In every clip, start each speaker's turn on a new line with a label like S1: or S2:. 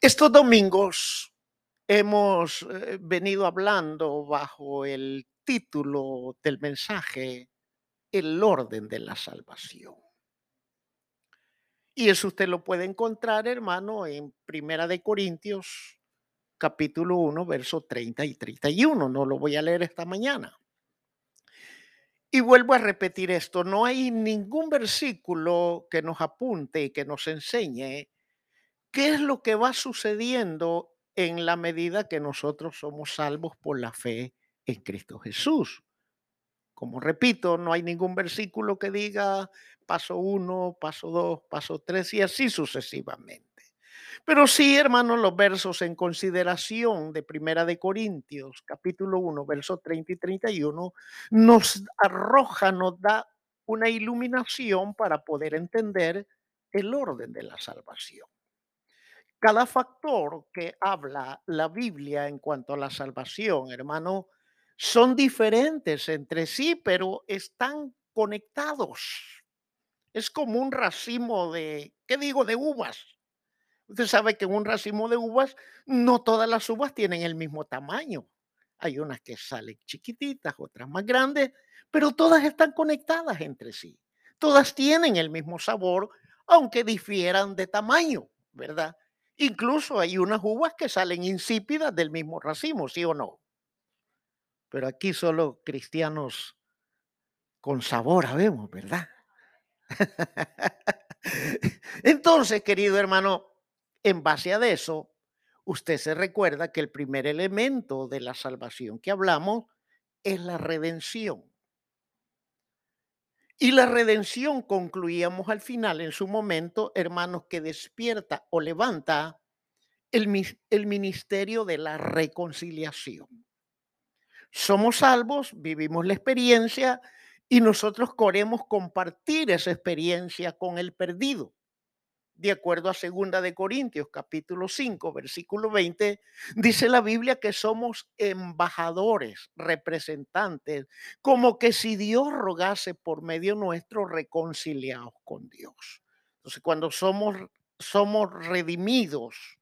S1: Estos domingos hemos eh, venido hablando bajo el título del mensaje, El orden de la salvación. Y eso usted lo puede encontrar, hermano, en Primera de Corintios, capítulo 1, verso 30 y 31. No lo voy a leer esta mañana. Y vuelvo a repetir esto, no hay ningún versículo que nos apunte y que nos enseñe qué es lo que va sucediendo en la medida que nosotros somos salvos por la fe en Cristo Jesús. Como repito, no hay ningún versículo que diga paso uno, paso dos, paso tres y así sucesivamente. Pero sí, hermanos, los versos en consideración de Primera de Corintios, capítulo 1, versos 30 y 31, nos arroja, nos da una iluminación para poder entender el orden de la salvación. Cada factor que habla la Biblia en cuanto a la salvación, hermano, son diferentes entre sí, pero están conectados. Es como un racimo de, ¿qué digo?, de uvas. Usted sabe que en un racimo de uvas no todas las uvas tienen el mismo tamaño. Hay unas que salen chiquititas, otras más grandes, pero todas están conectadas entre sí. Todas tienen el mismo sabor, aunque difieran de tamaño, ¿verdad? Incluso hay unas uvas que salen insípidas del mismo racimo, ¿sí o no? Pero aquí solo cristianos con sabor habemos, ¿verdad? Entonces, querido hermano, en base a eso, usted se recuerda que el primer elemento de la salvación que hablamos es la redención. Y la redención concluíamos al final, en su momento, hermanos, que despierta o levanta el, el ministerio de la reconciliación. Somos salvos, vivimos la experiencia y nosotros queremos compartir esa experiencia con el perdido de acuerdo a segunda de Corintios capítulo 5 versículo 20, dice la Biblia que somos embajadores, representantes, como que si Dios rogase por medio nuestro reconciliados con Dios. Entonces, cuando somos somos redimidos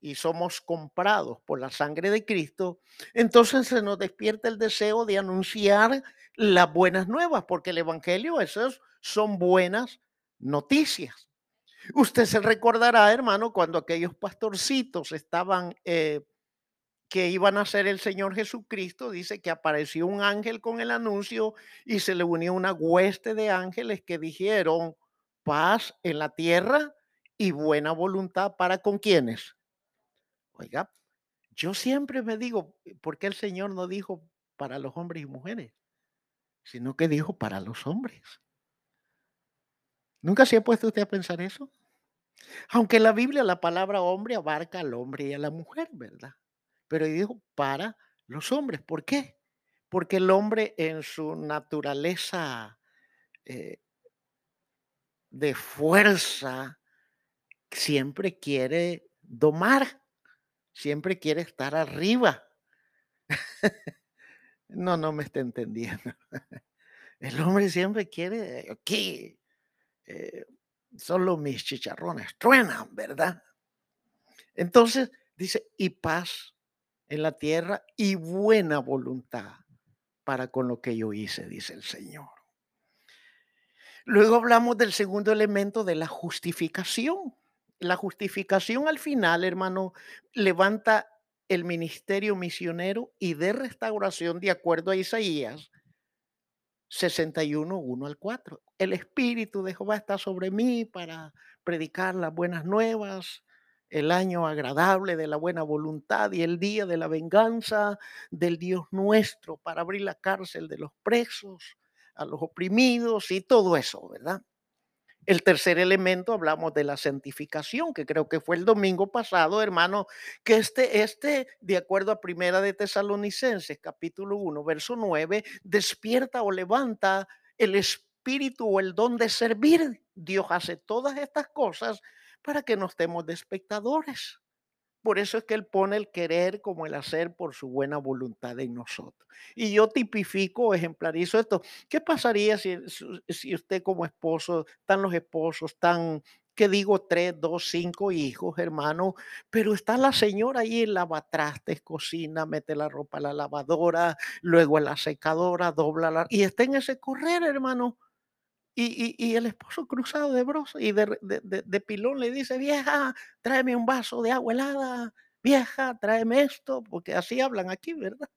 S1: y somos comprados por la sangre de Cristo, entonces se nos despierta el deseo de anunciar las buenas nuevas, porque el evangelio esas son buenas noticias. Usted se recordará, hermano, cuando aquellos pastorcitos estaban, eh, que iban a ser el Señor Jesucristo, dice que apareció un ángel con el anuncio y se le unió una hueste de ángeles que dijeron paz en la tierra y buena voluntad para con quienes. Oiga, yo siempre me digo, ¿por qué el Señor no dijo para los hombres y mujeres? Sino que dijo para los hombres. ¿Nunca se ha puesto usted a pensar eso? Aunque en la Biblia la palabra hombre abarca al hombre y a la mujer, ¿verdad? Pero dijo para los hombres. ¿Por qué? Porque el hombre en su naturaleza eh, de fuerza siempre quiere domar, siempre quiere estar arriba. no, no me está entendiendo. El hombre siempre quiere, aquí, eh, solo mis chicharrones truenan, ¿verdad? Entonces dice, y paz en la tierra y buena voluntad para con lo que yo hice, dice el Señor. Luego hablamos del segundo elemento de la justificación. La justificación al final, hermano, levanta el ministerio misionero y de restauración de acuerdo a Isaías 61, 1 al 4. El Espíritu de Jehová está sobre mí para predicar las buenas nuevas, el año agradable de la buena voluntad y el día de la venganza del Dios nuestro, para abrir la cárcel de los presos, a los oprimidos y todo eso, ¿verdad? El tercer elemento, hablamos de la santificación, que creo que fue el domingo pasado, hermano, que este, este, de acuerdo a Primera de Tesalonicenses, capítulo 1, verso 9, despierta o levanta el espíritu o el don de servir. Dios hace todas estas cosas para que no estemos de espectadores. Por eso es que Él pone el querer como el hacer por su buena voluntad en nosotros. Y yo tipifico, ejemplarizo esto. ¿Qué pasaría si, usted como esposo, están los esposos, están que digo tres, dos, cinco hijos, hermano, pero está la señora ahí lavatrastes, cocina, mete la ropa a la lavadora, luego en la secadora, dobla la... Y está en ese correr, hermano. Y, el esposo cruzado de brazos y de, pilón le dice, vieja, tráeme un vaso de agua helada, vieja, tráeme esto, porque así hablan aquí, ¿verdad?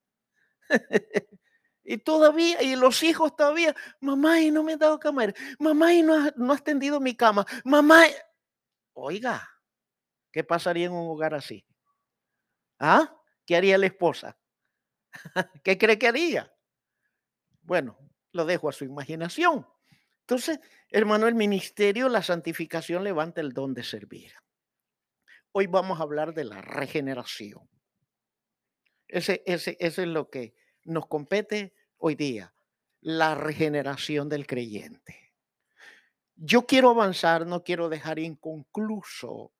S1: Y todavía, y los hijos todavía, mamá, y no me he dado comer, mamá, y no, has- no has tendido mi cama, mamá. y-". Oiga, ¿qué pasaría en un hogar así? ¿Ah? ¿Qué haría la esposa? ¿Qué cree que haría? Bueno, lo dejo a su imaginación. Entonces, hermano, el ministerio, la santificación levanta el don de servir. Hoy vamos a hablar de la regeneración. Ese, ese, ese es lo que nos compete hoy día, la regeneración del creyente. Yo quiero avanzar, no quiero dejar inconcluso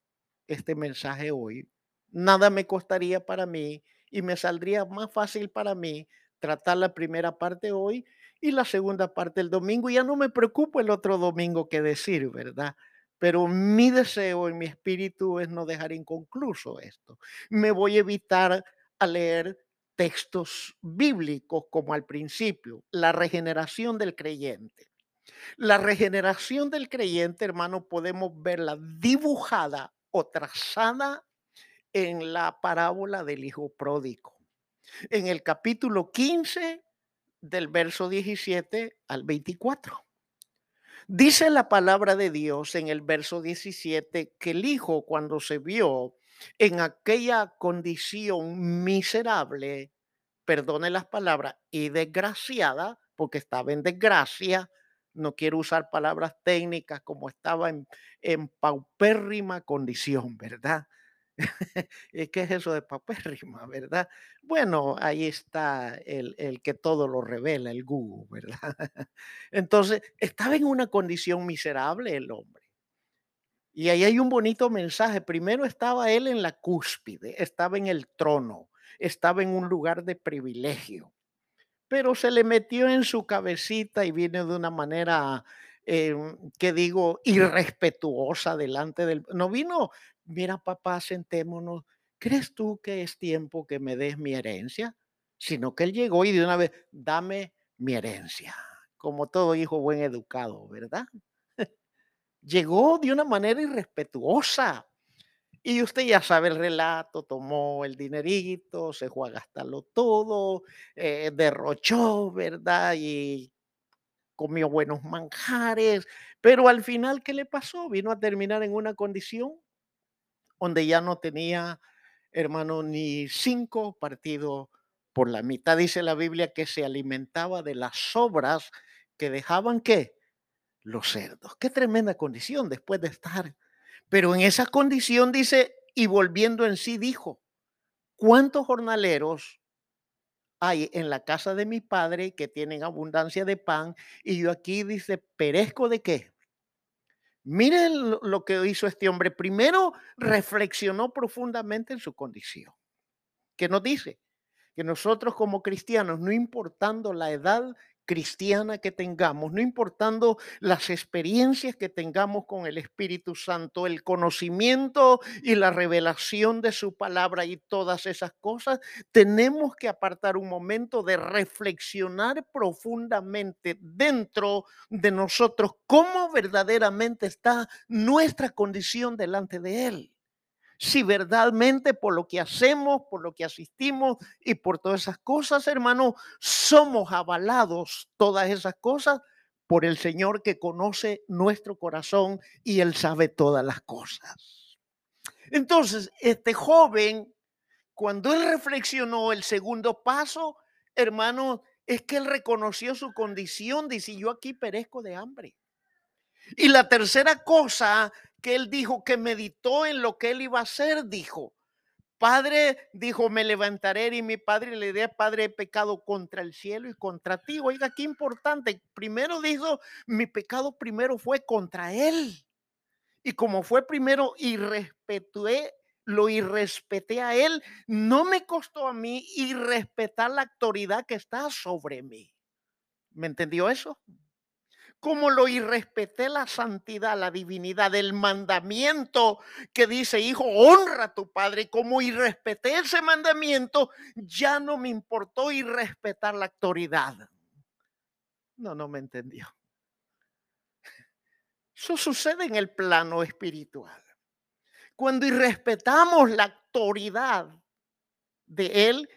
S1: este mensaje hoy. Nada me costaría para mí y me saldría más fácil para mí tratar la primera parte hoy y la segunda parte el domingo. Ya no me preocupo el otro domingo qué decir, ¿verdad? Pero mi deseo en mi espíritu es no dejar inconcluso esto. Me voy a evitar a leer textos bíblicos como al principio, la regeneración del creyente. La regeneración del creyente, hermano, podemos verla dibujada o trazada en la parábola del hijo pródigo. En el capítulo 15 del verso 17 al 24. Dice la palabra de Dios en el verso 17 que el hijo cuando se vio en aquella condición miserable, perdone las palabras, y desgraciada, porque estaba en desgracia, no quiero usar palabras técnicas como estaba en, en paupérrima condición, ¿verdad? ¿Y qué es eso de paupérrima, verdad? Bueno, ahí está el, el que todo lo revela, el Google, ¿verdad? Entonces, estaba en una condición miserable el hombre. Y ahí hay un bonito mensaje. Primero estaba él en la cúspide, estaba en el trono, estaba en un lugar de privilegio pero se le metió en su cabecita y viene de una manera, em, que digo, irrespetuosa delante del... No vino, mira papá, sentémonos, ¿crees tú que es tiempo que me des mi herencia? Sino que él llegó y de una vez, dame mi herencia, como todo hijo buen educado, ¿verdad? Llegó de una manera irrespetuosa. Y usted ya sabe el relato, tomó el dinerito, se fue a gastarlo todo, eh, derrochó, ¿verdad? Y comió buenos manjares, pero al final, ¿qué le pasó? Vino a terminar en una condición donde ya no tenía, hermano, ni cinco partidos por la mitad. Dice la Biblia que se alimentaba de las sobras que dejaban, ¿qué? Los cerdos. Qué tremenda condición después de estar pero en esa condición dice, y volviendo en sí dijo, ¿cuántos jornaleros hay en la casa de mi padre que tienen abundancia de pan? Y yo aquí dice, perezco de qué? Miren lo, que hizo este hombre. Primero reflexionó profundamente en su condición. ¿Qué nos dice? Que nosotros como cristianos, no importando la edad cristiana que tengamos, no importando las experiencias que tengamos con el Espíritu Santo, el conocimiento y la revelación de su palabra y todas esas cosas, tenemos que apartar un momento de reflexionar profundamente dentro de nosotros cómo verdaderamente está nuestra condición delante de Él si verdaderamente por lo que hacemos, por lo que asistimos y por todas esas cosas, hermano, somos avalados todas esas cosas por el Señor que conoce nuestro corazón y Él sabe todas las cosas. Entonces, este joven, cuando él reflexionó el segundo paso, hermano, es que él reconoció su condición, dice, yo aquí perezco de hambre. Y la tercera cosa que él dijo, que meditó en lo que él iba a hacer, dijo, Padre, dijo, me levantaré y mi padre le diré, Padre, he pecado contra el cielo y contra ti. Oiga, qué importante. Primero dijo, mi pecado primero fue contra él. Y como fue primero y respeté, lo irrespeté a él, no me costó a mí irrespetar la autoridad que está sobre mí. ¿Me entendió eso? Como lo irrespeté la santidad, la divinidad, el mandamiento que dice, hijo, honra a tu padre, como irrespeté ese mandamiento, ya no me importó irrespetar la autoridad. No, no me entendió. Eso sucede en el plano espiritual. Cuando irrespetamos la autoridad de Él,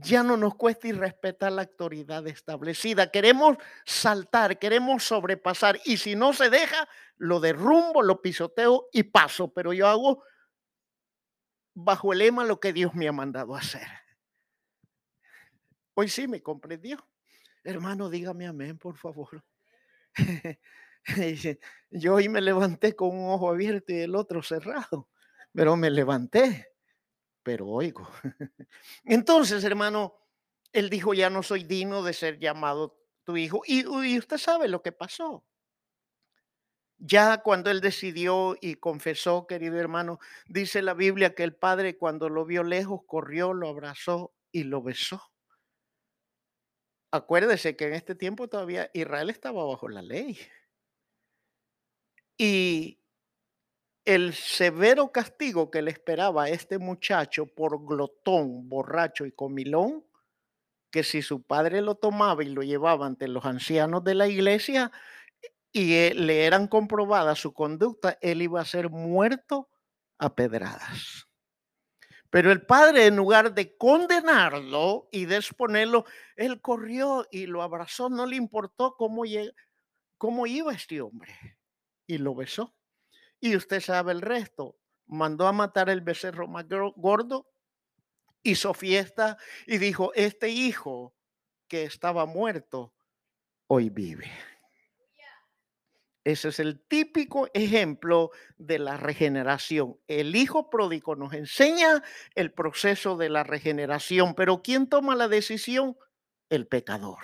S1: ya no nos cuesta irrespetar la autoridad establecida. Queremos saltar, queremos sobrepasar y si no se deja, lo derrumbo, lo pisoteo y paso, pero yo hago bajo el lema lo que Dios me ha mandado hacer. Hoy sí me comprendió. Hermano, dígame amén, por favor. Yo hoy me levanté con un ojo abierto y el otro cerrado, pero me levanté, pero oigo. Entonces, hermano, él dijo, ya no soy digno de ser llamado tu hijo. Y, usted sabe lo que pasó. Ya cuando él decidió y confesó, querido hermano, dice la Biblia que el padre cuando lo vio lejos corrió, lo abrazó y lo besó. Acuérdese que en este tiempo todavía Israel estaba bajo la ley. Y el severo castigo que le esperaba a este muchacho por glotón, borracho y comilón, que si su padre lo tomaba y lo llevaba ante los ancianos de la iglesia y eh, le eran comprobadas su conducta, él iba a ser muerto a pedradas. Pero el padre, en lugar de condenarlo y de exponerlo, él corrió y lo abrazó, no le importó cómo, cómo iba este hombre y lo besó. Y usted sabe el resto. Mandó a matar el becerro más gordo, hizo fiesta y dijo, este hijo que estaba muerto, hoy vive. Ese es el típico ejemplo de la regeneración. El hijo pródigo nos enseña el proceso de la regeneración, pero ¿quién toma la decisión? El pecador.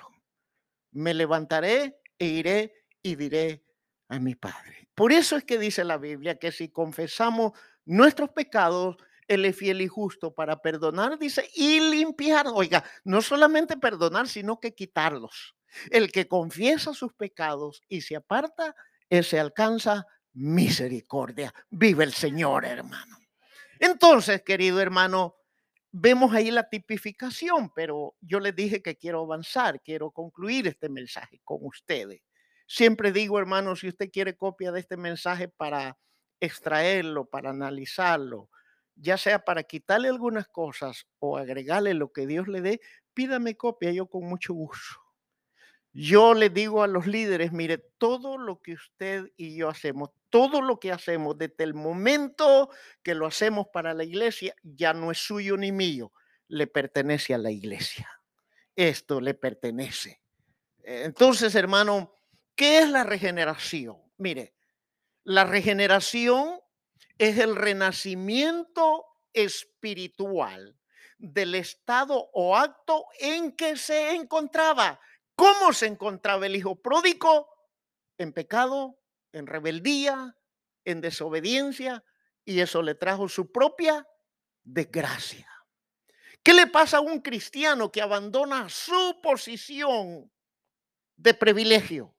S1: Me levantaré e iré y diré, a mi Padre. Por eso es que dice la Biblia que si confesamos nuestros pecados, Él es fiel y justo para perdonar, dice, y limpiar. Oiga, no solamente perdonar, sino que quitarlos. El que confiesa sus pecados y se aparta, ese alcanza misericordia. Vive el Señor, hermano. Entonces, querido hermano, vemos ahí la tipificación, pero yo les dije que quiero avanzar, quiero concluir este mensaje con ustedes. Siempre digo, hermano, si usted quiere copia de este mensaje para extraerlo, para analizarlo, ya sea para quitarle algunas cosas o agregarle lo que Dios le dé, pídame copia, yo con mucho gusto. Yo le digo a los líderes, mire, todo lo que usted y yo hacemos, todo lo que hacemos desde el momento que lo hacemos para la iglesia, ya no es suyo ni mío, le pertenece a la iglesia. Esto le pertenece. Entonces, hermano, ¿Qué es la regeneración? Mire, la regeneración es el renacimiento espiritual del estado o acto en que se encontraba. ¿Cómo se encontraba el hijo pródigo? En pecado, en rebeldía, en desobediencia, y eso le trajo su propia desgracia. ¿Qué le pasa a un cristiano que abandona su posición de privilegio?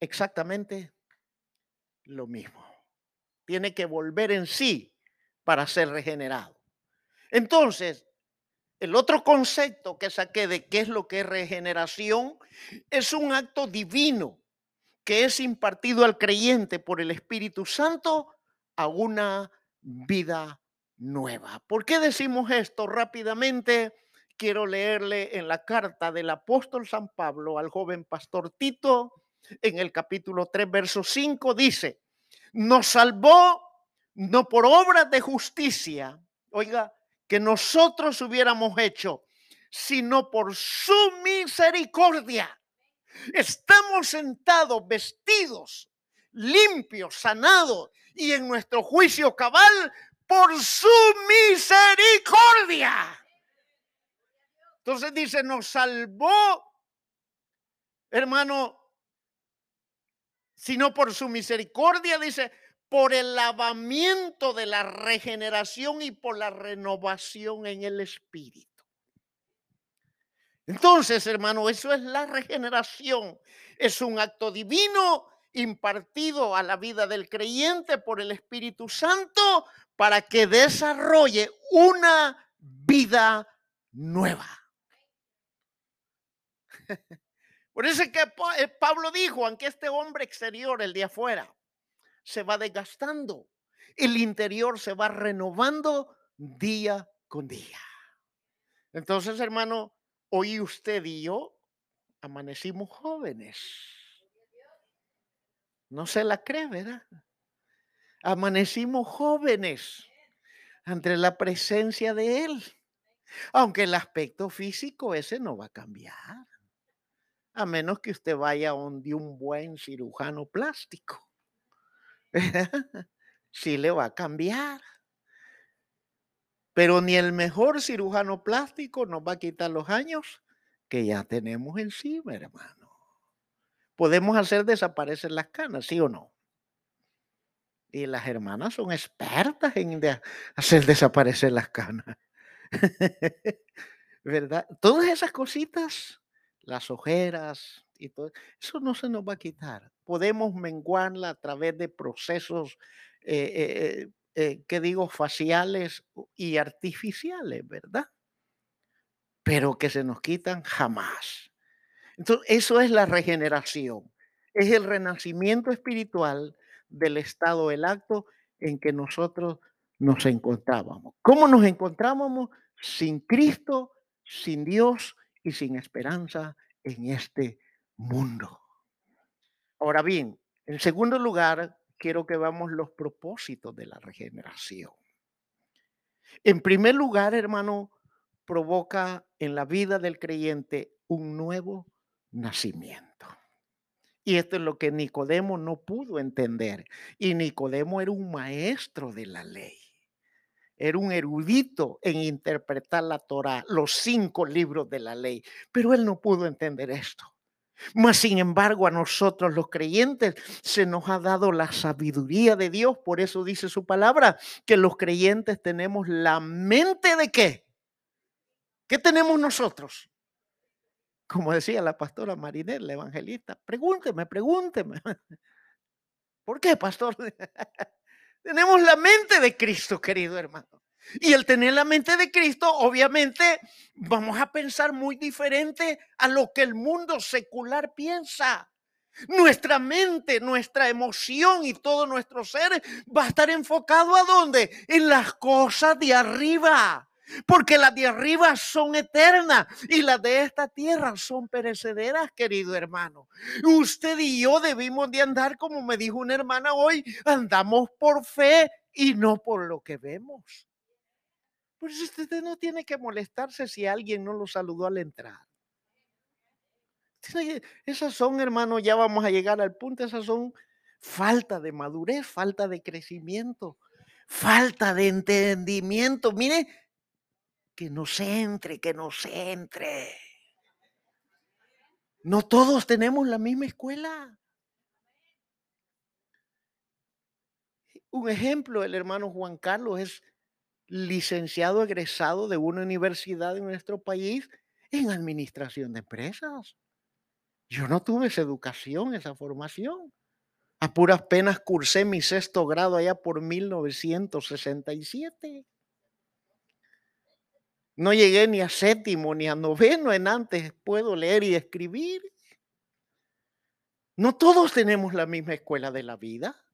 S1: Exactamente lo mismo. Tiene que volver en sí para ser regenerado. Entonces, el otro concepto que saqué de qué es lo que es regeneración es un acto divino que es impartido al creyente por el Espíritu Santo a una vida nueva. ¿Por qué decimos esto rápidamente? Quiero leerle en la carta del apóstol San Pablo al joven pastor Tito, en el capítulo 3, verso 5, dice, nos salvó no por obras de justicia, oiga, que nosotros hubiéramos hecho, sino por su misericordia. Estamos sentados, vestidos, limpios, sanados y en nuestro juicio cabal por su misericordia. Entonces dice, nos salvó, hermano, sino por su misericordia, dice, por el lavamiento de la regeneración y por la renovación en el espíritu. Entonces, hermano, eso es la regeneración. Es un acto divino impartido a la vida del creyente por el Espíritu Santo para que desarrolle una vida nueva. Por eso es que eh, Pablo dijo, aunque este hombre exterior, el de afuera, se va desgastando, el interior se va renovando día con día. Entonces, hermano, hoy usted y yo amanecimos jóvenes. No se la cree, ¿verdad? Amanecimos jóvenes ante la presencia de Él. Aunque el aspecto físico ese no va a cambiar. A menos que usted vaya donde un buen cirujano plástico. sí le va a cambiar. Pero ni el mejor cirujano plástico nos va a quitar los años que ya tenemos encima, hermano. Podemos hacer desaparecer las canas, ¿sí o no? Y las hermanas son expertas en hacer desaparecer las canas. ¿Verdad? Todas esas cositas, las ojeras y todo, eso no se nos va a quitar. Podemos menguarla a través de procesos, eh, eh, eh, que digo, faciales y artificiales, ¿verdad? Pero que se nos quitan jamás. Entonces, eso es la regeneración. Es el renacimiento espiritual del estado, el acto en que nosotros nos encontrábamos. ¿Cómo nos encontrábamos? Sin Cristo, sin Dios y sin esperanza en este mundo. Ahora bien, en segundo lugar, quiero que veamos los propósitos de la regeneración. En primer lugar, hermano, provoca en la vida del creyente un nuevo nacimiento. Y esto es lo que Nicodemo no pudo entender. Y Nicodemo era un maestro de la ley. Era un erudito en interpretar la Torah, los cinco libros de la ley. Pero él no pudo entender esto. Mas, sin embargo, a nosotros los creyentes se nos ha dado la sabiduría de Dios. Por eso dice su palabra que los creyentes tenemos la mente de qué? ¿Qué tenemos nosotros? Como decía la pastora Marinel, la evangelista, pregúnteme, pregúnteme. ¿Por qué, pastor? Tenemos la mente de Cristo, querido hermano. Y el tener la mente de Cristo, obviamente, vamos a pensar muy diferente a lo que el mundo secular piensa. Nuestra mente, nuestra emoción y todo nuestro ser va a estar enfocado a dónde? En las cosas de arriba. Porque las de arriba son eternas y las de esta tierra son perecederas, querido hermano. Usted y yo debimos de andar, como me dijo una hermana hoy, andamos por fe y no por lo que vemos. Pues usted no tiene que molestarse si alguien no lo saludó al entrar. Esas son, hermano, ya vamos a llegar al punto, esas son falta de madurez, falta de crecimiento, falta de entendimiento. Mire, que nos entre, que nos entre. No todos tenemos la misma escuela. Un ejemplo, el hermano Juan Carlos es licenciado egresado de una universidad en nuestro país en administración de empresas. Yo no tuve esa educación, esa formación. A puras penas cursé mi sexto grado allá por 1967. No llegué ni a séptimo ni a noveno en antes puedo leer y escribir. No todos tenemos la misma escuela de la vida.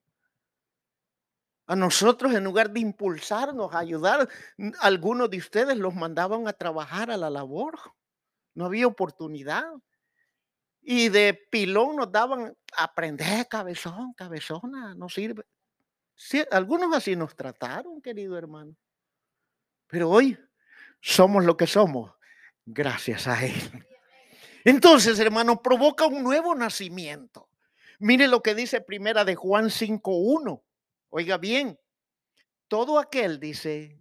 S1: A nosotros, en lugar de impulsarnos, a ayudar, algunos de ustedes los mandaban a trabajar a la labor. No había oportunidad. Y de pilón nos daban aprender cabezón, cabezona, no sirve. algunos así nos trataron, querido hermano. Pero hoy somos lo que somos gracias a Él. Entonces, hermano, provoca un nuevo nacimiento. Mire lo que dice primera de Juan 5.1. Oiga bien, todo aquel dice,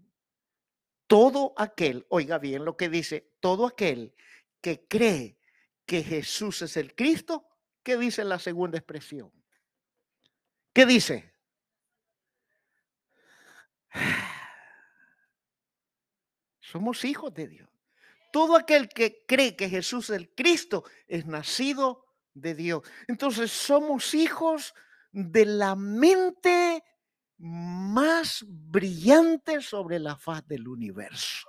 S1: todo aquel, oiga bien lo que dice, todo aquel que cree que Jesús es el Cristo, ¿qué dice la segunda expresión? ¿Qué dice? Somos hijos de Dios. todo aquel que cree que Jesús es el Cristo es nacido de Dios. Entonces somos hijos de la mente más brillante sobre la faz del universo.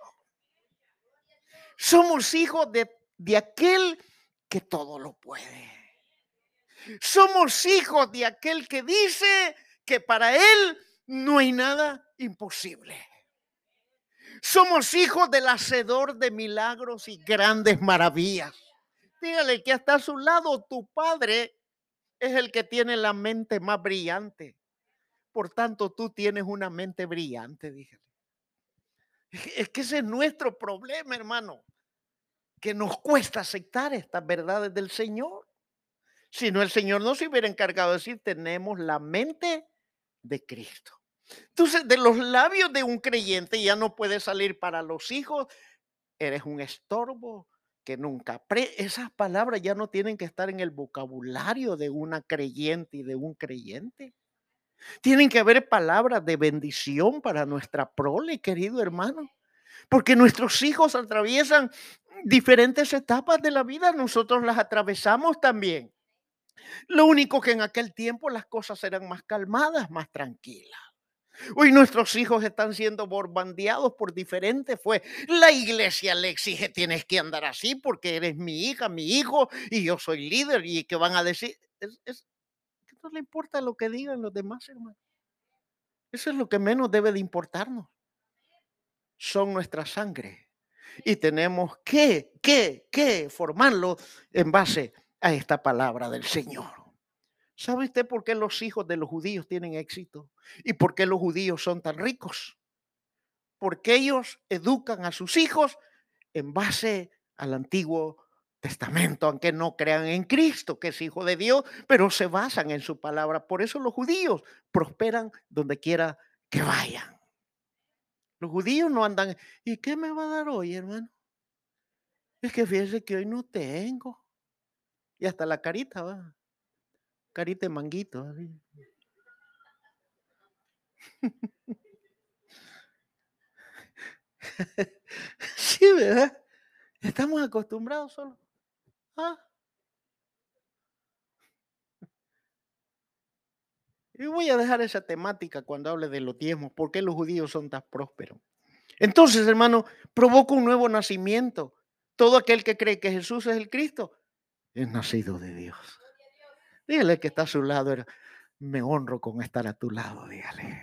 S1: Somos hijos de, de aquel que todo lo puede. Somos hijos de aquel que dice que para él no hay nada imposible. Somos hijos del hacedor de milagros y grandes maravillas. Dígale que hasta a su lado tu padre es el que tiene la mente más brillante. Por tanto, tú tienes una mente brillante, dígale. Es que ese es nuestro problema, hermano, que nos cuesta aceptar estas verdades del Señor. Si no, el Señor no se hubiera encargado de decir, tenemos la mente de Cristo. Entonces, de los labios de un creyente ya no puede salir para los hijos, eres un estorbo que nunca... Esas palabras ya no tienen que estar en el vocabulario de una creyente y de un creyente. Tienen que haber palabras de bendición para nuestra prole, querido hermano. Porque nuestros hijos atraviesan diferentes etapas de la vida, nosotros las atravesamos también. Lo único que en aquel tiempo las cosas eran más calmadas, más tranquilas. Hoy nuestros hijos están siendo bombardeados por diferentes. Fue la iglesia le exige tienes que andar así porque eres mi hija, mi hijo y yo soy líder y que van a decir es, no le importa lo que digan los demás, hermano. Eso es lo que menos debe de importarnos. Son nuestra sangre y tenemos que, que, que formarlo en base a esta palabra del Señor. ¿Sabe usted por qué los hijos de los judíos tienen éxito? ¿Y por qué los judíos son tan ricos? Porque ellos educan a sus hijos en base al Antiguo Testamento, aunque no crean en Cristo, que es hijo de Dios, pero se basan en su palabra. Por eso los judíos prosperan donde quiera que vayan. Los judíos no andan, ¿y qué me va a dar hoy, hermano? Es que fíjese que hoy no tengo. Y hasta la carita va. Carita de manguito. sí, ¿verdad? Estamos acostumbrados solo. Ah. Y voy a dejar esa temática cuando hable de los diezmos, por qué los judíos son tan prósperos. Entonces, hermano, provoca un nuevo nacimiento. Todo aquel que cree que Jesús es el Cristo es nacido de Dios. Dígale que está a su lado. Me honro con estar a tu lado, dígale.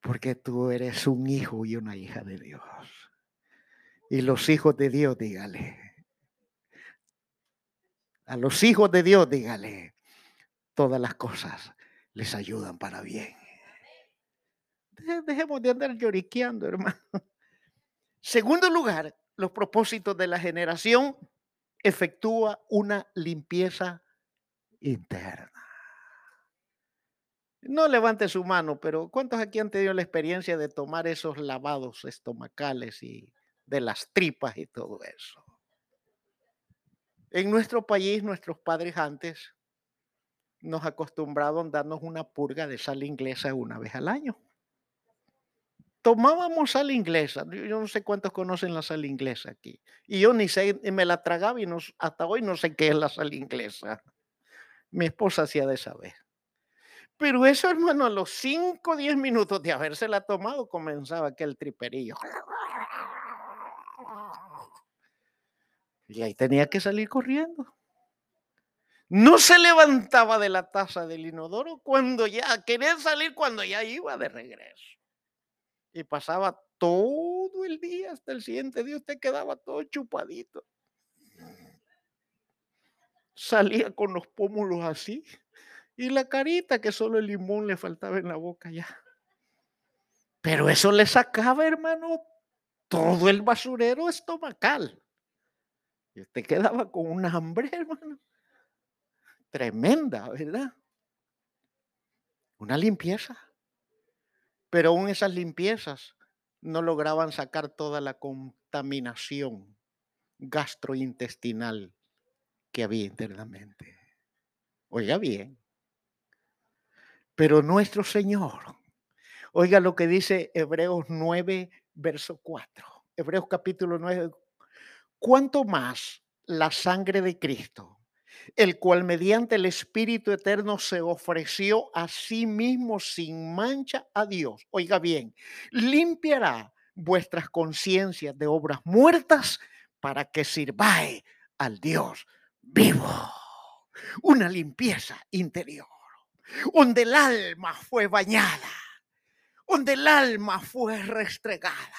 S1: Porque tú eres un hijo y una hija de Dios. Y los hijos de Dios, dígale. A los hijos de Dios, dígale. Todas las cosas les ayudan para bien. Dejemos de andar lloriqueando, hermano. Segundo lugar, los propósitos de la generación efectúa una limpieza interna. No levante su mano, pero ¿cuántos aquí han tenido la experiencia de tomar esos lavados estomacales y de las tripas y todo eso? En nuestro país, nuestros padres antes nos acostumbraron a darnos una purga de sal inglesa una vez al año tomábamos sal inglesa. Yo no sé cuántos conocen la sal inglesa aquí. Y yo ni sé, me la tragaba y hasta hoy no sé qué es la sal inglesa. Mi esposa hacía de saber. Pero eso, hermano, a los 5 o 10 minutos de habérsela tomado, comenzaba aquel triperillo. Y ahí tenía que salir corriendo. No se levantaba de la taza del inodoro cuando ya, quería salir cuando ya iba de regreso y pasaba todo el día hasta el siguiente día, usted quedaba todo chupadito. Salía con los pómulos así y la carita que solo el limón le faltaba en la boca ya. Pero eso le sacaba, hermano, todo el basurero estomacal. Y usted quedaba con una hambre, hermano. Tremenda, ¿verdad? Una limpieza. Pero aún esas limpiezas no lograban sacar toda la contaminación gastrointestinal que había internamente. Oiga bien. Pero nuestro Señor, oiga lo que dice Hebreos 9, verso 4. Hebreos capítulo 9, ¿cuánto más la sangre de Cristo, el cual mediante el Espíritu Eterno se ofreció a sí mismo sin mancha a Dios? Oiga bien, limpiará vuestras conciencias de obras muertas para que sirváis al Dios vivo. Una limpieza interior, donde el alma fue bañada, donde el alma fue restregada,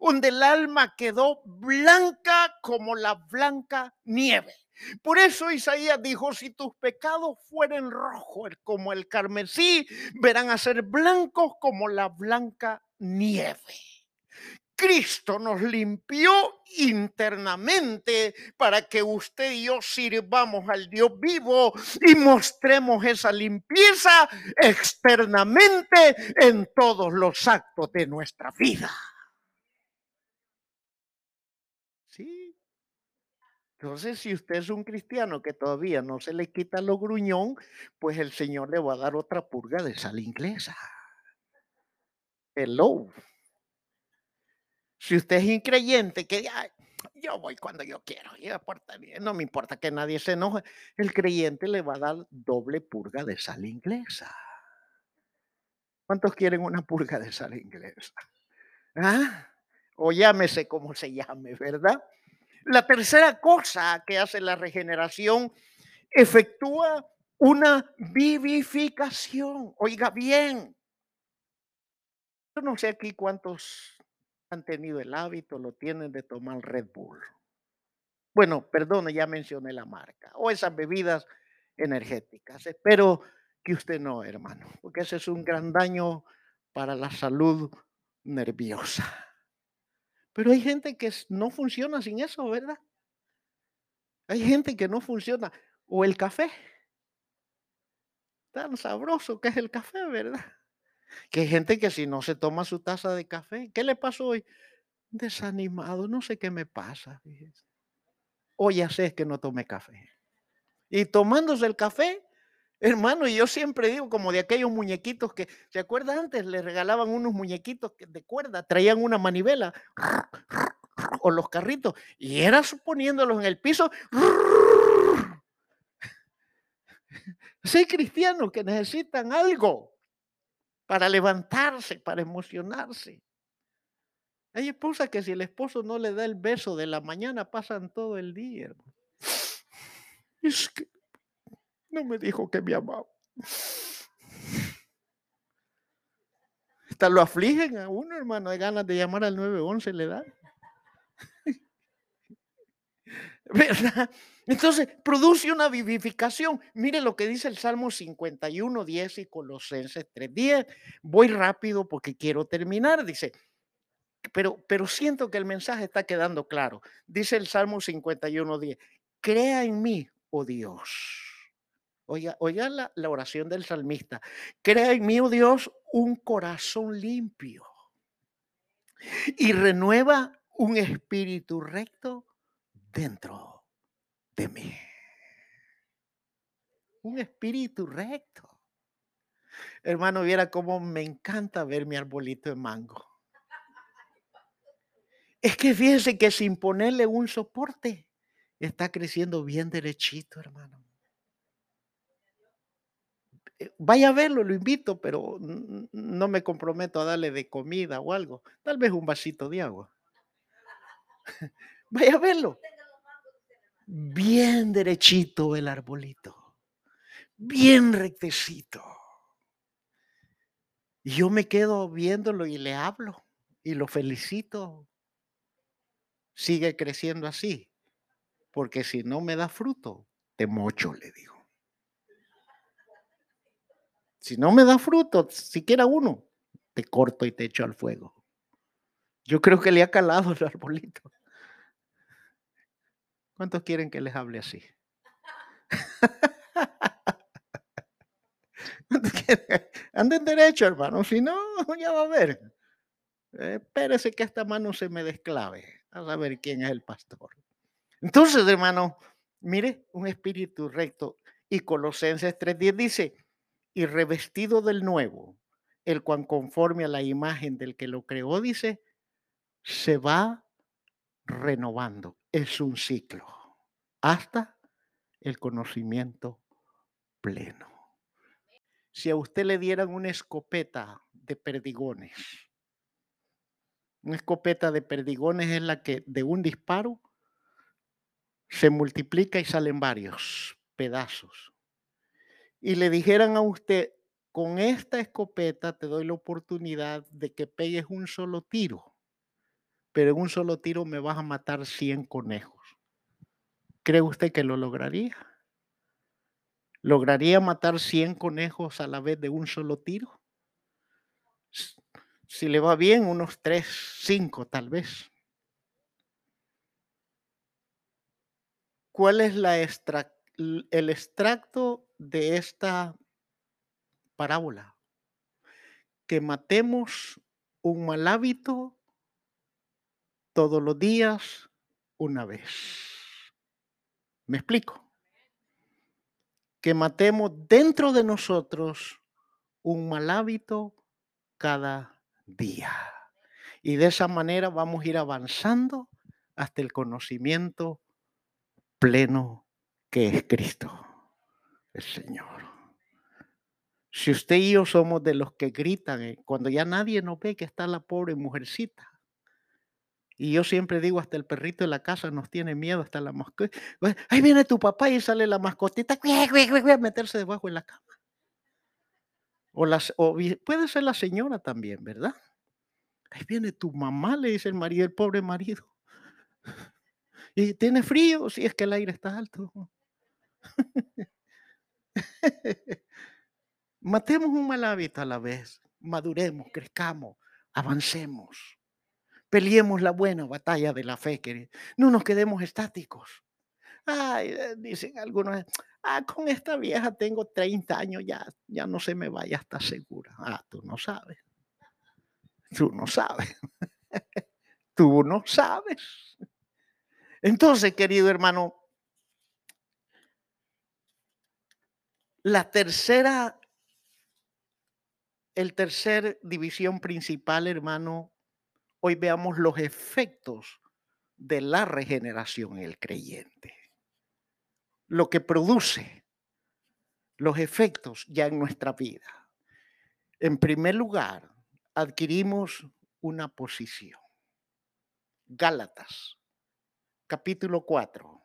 S1: donde el alma quedó blanca como la blanca nieve. Por eso Isaías dijo, si tus pecados fueren rojos como el carmesí, verán a ser blancos como la blanca nieve. Cristo nos limpió internamente para que usted y yo sirvamos al Dios vivo y mostremos esa limpieza externamente en todos los actos de nuestra vida. Sí. Entonces, si usted es un cristiano que todavía no se le quita lo gruñón, pues el Señor le va a dar otra purga de sal inglesa. Hello. Si usted es increyente, que yo voy cuando yo quiero, no me importa que nadie se enoje, el creyente le va a dar doble purga de sal inglesa. ¿Cuántos quieren una purga de sal inglesa? ¿Ah? O llámese como se llame, ¿verdad? La tercera cosa que hace la regeneración efectúa una vivificación. Oiga bien. Yo no sé aquí cuántos han tenido el hábito, lo tienen de tomar Red Bull. Bueno, perdone, ya mencioné la marca. O esas bebidas energéticas. Espero que usted no, hermano, porque ese es un gran daño para la salud nerviosa. Pero hay gente que no funciona sin eso, ¿verdad? Hay gente que no funciona. O el café. Tan sabroso que es el café, ¿verdad? Que hay gente que si no se toma su taza de café, ¿qué le pasó hoy? Desanimado, no sé qué me pasa. O ya sé que no tomé café. Y tomándose el café, hermano, y yo siempre digo como de aquellos muñequitos que, ¿se acuerda antes? Le regalaban unos muñequitos de cuerda, traían una manivela o los carritos, y era poniéndolos en el piso. Soy cristianos que necesitan algo para levantarse, para emocionarse. Hay esposas que si el esposo no le da el beso de la mañana pasan todo el día. Es que no me dijo que me amaba. Hasta lo afligen a uno, hermano. Hay ganas de llamar al 911, le dan. ¿Verdad? Entonces, produce una vivificación. Mire lo que dice el Salmo 51, 10 y Colosenses 3, 10. Voy rápido porque quiero terminar. Dice, pero, pero siento que el mensaje está quedando claro. Dice el Salmo 51, 10. Crea en mí, oh Dios. Oiga, oiga la, la oración del salmista. Crea en mí, oh Dios, un corazón limpio. Y renueva un espíritu recto dentro de mí. Un espíritu recto. Hermano, viera cómo me encanta ver mi arbolito de mango. Es que fíjense que sin ponerle un soporte, está creciendo bien derechito, hermano. Eh, vaya a verlo, lo invito, pero no me comprometo a darle de comida o algo. Tal vez un vasito de agua. Vaya a verlo bien derechito el arbolito, bien rectecito. Y yo me quedo viéndolo y le hablo y lo felicito. Sigue creciendo así, porque si no me da fruto, te mocho, le digo. Si no me da fruto, siquiera uno, te corto y te echo al fuego. Yo creo que le ha calado el arbolito. ¿Cuántos quieren que les hable así? Anden derecho, hermano. Si no, ya va a ver. espérese que esta mano se me desclave. A saber quién es el pastor. Entonces, hermano, mire, un espíritu recto. Y Colosenses 3.10 dice, y revestido del nuevo, el cual conforme a la imagen del que lo creó, dice, se va renovando. Es un ciclo hasta el conocimiento pleno. Si a usted le dieran una escopeta de perdigones, una escopeta de perdigones es la que de un disparo se multiplica y salen varios pedazos. Y le dijeran a usted, con esta escopeta te doy la oportunidad de que pegues un solo tiro, pero en un solo tiro me vas a matar 100 conejos. ¿Cree usted que lo lograría? ¿Lograría matar 100 conejos a la vez de un solo tiro? Si le va bien, unos 3, 5 tal vez. ¿Cuál es la el extracto de esta parábola? Que matemos un mal hábito todos los días una vez. ¿Me explico? Que matemos dentro de nosotros un mal hábito cada día. Y de esa manera vamos a ir avanzando hasta el conocimiento pleno que es Cristo, el Señor. Si usted y yo somos de los que gritan eh, cuando ya nadie nos ve que está la pobre mujercita. Y yo siempre digo, hasta el perrito de la casa nos tiene miedo, hasta la mascota. Ahí viene tu papá y sale la mascotita a meterse debajo de la cama. O, las, o puede ser la señora también, ¿verdad? Ahí viene tu mamá, le dice el marido, el pobre marido. Y tiene frío, si es que el aire está alto. Matemos un mal hábito a la vez, maduremos, crezcamos, avancemos, peleemos la buena batalla de la fe, no nos quedemos estáticos. Ay, eh, dicen algunos, ah, con esta vieja tengo 30 años, ya, ya no se me vaya, está segura. Ah, tú no sabes. Tú no sabes. tú no sabes. Entonces, querido hermano, la tercera, el tercer división principal, hermano, hoy veamos los efectos de la regeneración en el creyente. Lo que produce los efectos ya en nuestra vida. En primer lugar, adquirimos una posición. Gálatas capítulo 4,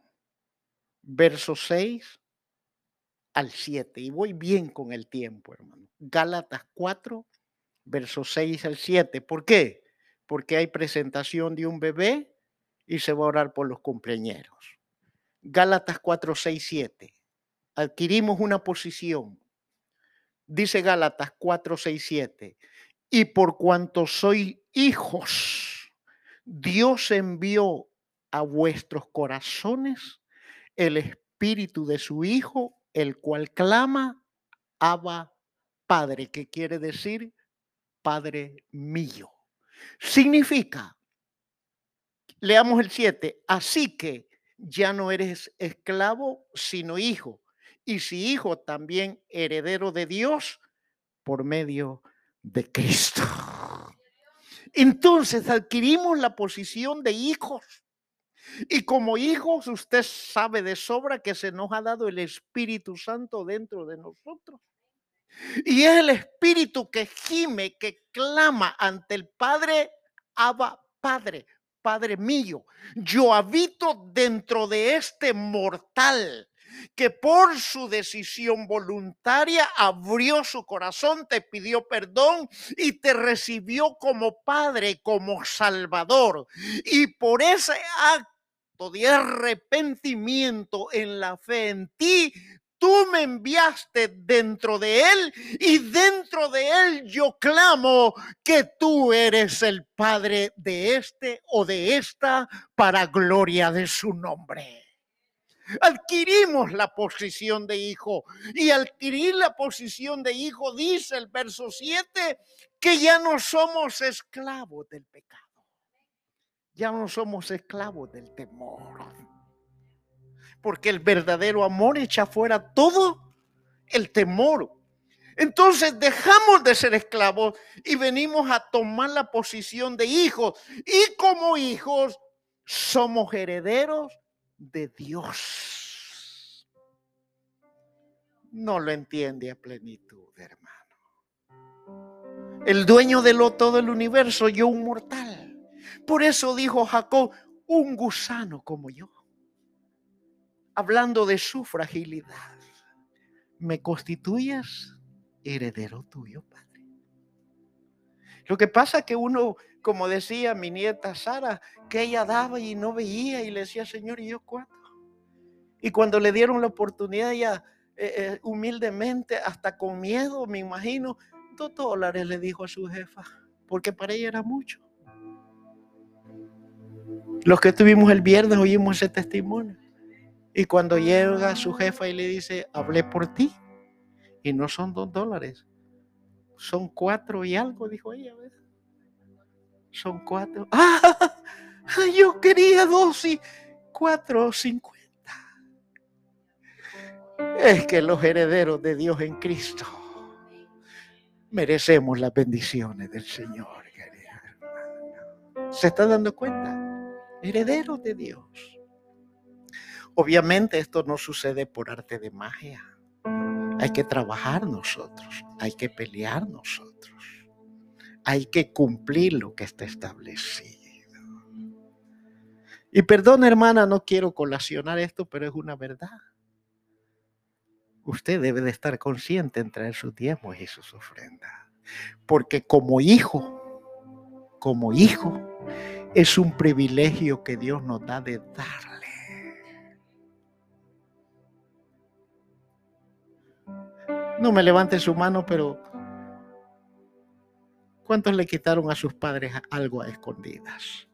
S1: verso 6 al 7. Y voy bien con el tiempo, hermano. Gálatas 4, verso 6 al 7. ¿Por qué? Porque hay presentación de un bebé y se va a orar por los cumpleaños. Gálatas 4, 6, 7. Adquirimos una posición. Dice Gálatas 4, 6, 7. Y por cuanto soy hijos, Dios envió a vuestros corazones el espíritu de su Hijo, el cual clama, Abba Padre, que quiere decir Padre mío. Significa, leamos el 7, así que ya no eres esclavo, sino hijo, y si hijo, también heredero de Dios por medio de Cristo. Entonces adquirimos la posición de hijos. Y como hijos, usted sabe de sobra que se nos ha dado el Espíritu Santo dentro de nosotros. Y es el Espíritu que gime, que clama ante el Padre, Abba Padre, Padre mío. Yo habito dentro de este mortal que por su decisión voluntaria abrió su corazón, te pidió perdón y te recibió como Padre, como Salvador. Y por ese acto de arrepentimiento en la fe en ti, tú me enviaste dentro de él y dentro de él yo clamo que tú eres el Padre de este o de esta para gloria de su nombre. Adquirimos la posición de hijo y adquirir la posición de hijo dice el verso 7 que ya no somos esclavos del pecado ya no somos esclavos del temor. Porque el verdadero amor echa fuera todo el temor. Entonces dejamos de ser esclavos y venimos a tomar la posición de hijos. Y como hijos somos herederos de Dios. No lo entiende a plenitud, hermano. El dueño de lo, todo el universo, yo un mortal. Por eso dijo Jacob, un gusano como yo. Hablando de su fragilidad. ¿Me constituyes heredero tuyo, Padre. Lo que pasa es que uno, como decía mi nieta Sara, que ella daba y no veía y le decía, Señor, ¿y yo cuánto? Y cuando le dieron la oportunidad, ella eh, eh, humildemente, hasta con miedo, me imagino, dos dólares le dijo a su jefa, porque para ella era mucho. Los que estuvimos el viernes oímos ese testimonio. Y cuando llega su jefa y le dice, hablé por ti, y no son dos dólares, son cuatro y algo, dijo ella. Son cuatro. ¡Ah! Yo quería dos y cuatro cincuenta. Es que los herederos de Dios en Cristo merecemos las bendiciones del Señor. ¿Se está dando cuenta? Herederos de Dios. Obviamente esto no sucede por arte de magia. Hay que trabajar nosotros, hay que pelear nosotros, hay que cumplir lo que está establecido. Y perdón hermana, no quiero colacionar esto, pero es una verdad. Usted debe de estar consciente en traer sus diezmos y sus ofrendas. Porque como hijo, como hijo, es un privilegio que Dios nos da de dar No me levante su mano, pero ¿cuántos le quitaron a sus padres algo a escondidas?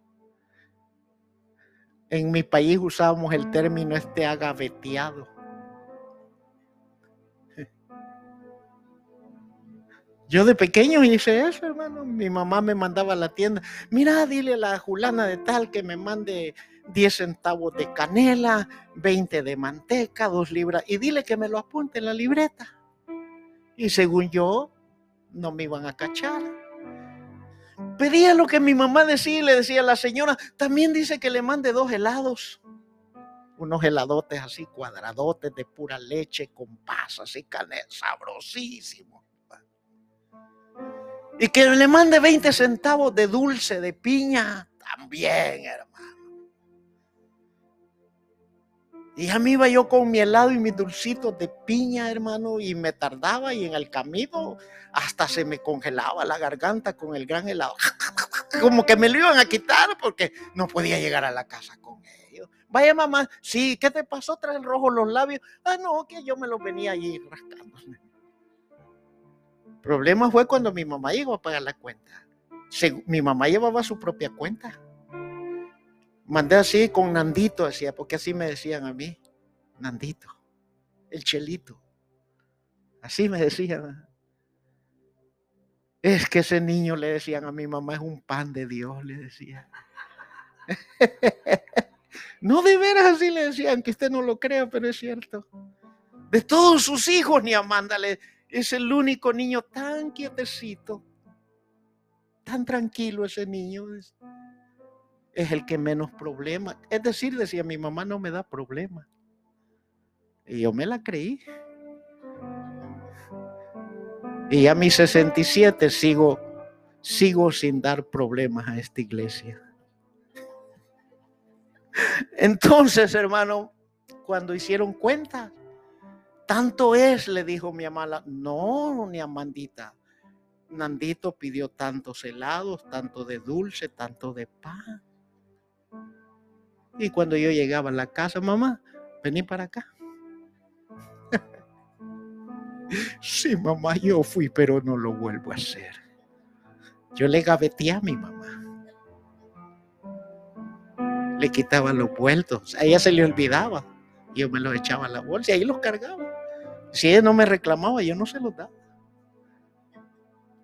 S1: En mi país usábamos el término este agaveteado. Yo de pequeño hice eso, hermano. Mi mamá me mandaba a la tienda. Mira, dile a la Julana de tal que me mande 10 centavos de canela, 20 de manteca, 2 libras. Y dile que me lo apunte en la libreta. Y según yo, no me iban a cachar. Pedía lo que mi mamá decía y le decía a la señora, también dice que le mande dos helados. Unos heladotes así cuadradotes de pura leche con pasas y canela, sabrosísimo. Y que le mande 20 centavos de dulce de piña, también, hermano. Y a mí iba yo con mi helado y mis dulcitos de piña, hermano, y me tardaba y en el camino hasta se me congelaba la garganta con el gran helado. Como que me lo iban a quitar porque no podía llegar a la casa con ellos. Vaya mamá, sí, ¿qué te pasó? Traen rojo los labios. Ah, no, que yo me los venía allí rascándome. Problema fue cuando mi mamá llegó a pagar la cuenta. mi mamá llevaba su propia cuenta. Mandé así con Nandito, decía, porque así me decían a mí. Nandito, el chelito. Así me decían. Es que ese niño le decían a mi mamá es un pan de Dios, le decían. no de veras así le decían, que usted no lo crea, pero es cierto. De todos sus hijos, ni Amándale, es el único niño tan quietecito, tan tranquilo ese niño es el que menos problema. Es decir, decía mi mamá no me da problema. Y yo me la creí. Y a mis 67 sigo, sigo sin dar problemas a esta iglesia. Entonces, hermano, cuando hicieron cuenta, tanto es, le dijo mi mamá, no, ni Amandita. Nandito pidió tantos helados, tanto de dulce, tanto de pan. Y cuando yo llegaba a la casa, mamá, vení para acá. sí, mamá, yo fui, pero no lo vuelvo a hacer. Yo le gaveteé a mi mamá. Le quitaba los vueltos. A ella se le olvidaba. Yo me los echaba a la bolsa y ahí los cargaba. Si ella no me reclamaba, yo no se los daba.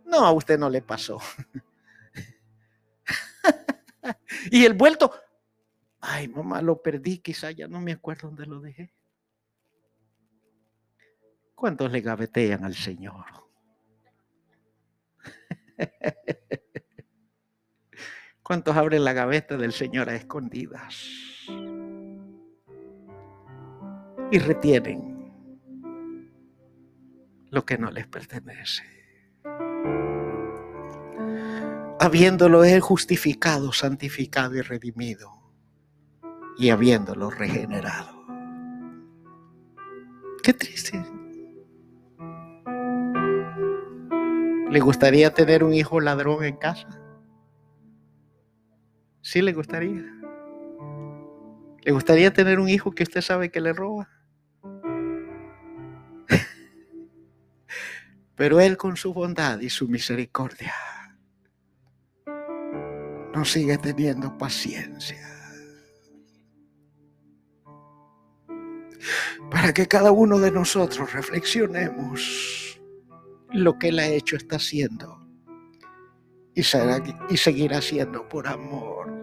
S1: No, a usted no le pasó. y el vuelto, Ay, mamá, lo perdí, quizá ya no me acuerdo dónde lo dejé. ¿Cuántos le gavetean al Señor? ¿Cuántos abren la gaveta del Señor a escondidas? Y retienen lo que no les pertenece. Habiéndolo Él justificado, santificado y redimido, y habiéndolo regenerado. Qué triste. ¿Le gustaría tener un hijo ladrón en casa? Sí le gustaría. ¿Le gustaría tener un hijo que usted sabe que le roba? Pero Él con su bondad y su misericordia nos sigue teniendo paciencia. Para que cada uno de nosotros reflexionemos lo que Él ha hecho, está haciendo y, y seguirá haciendo por amor.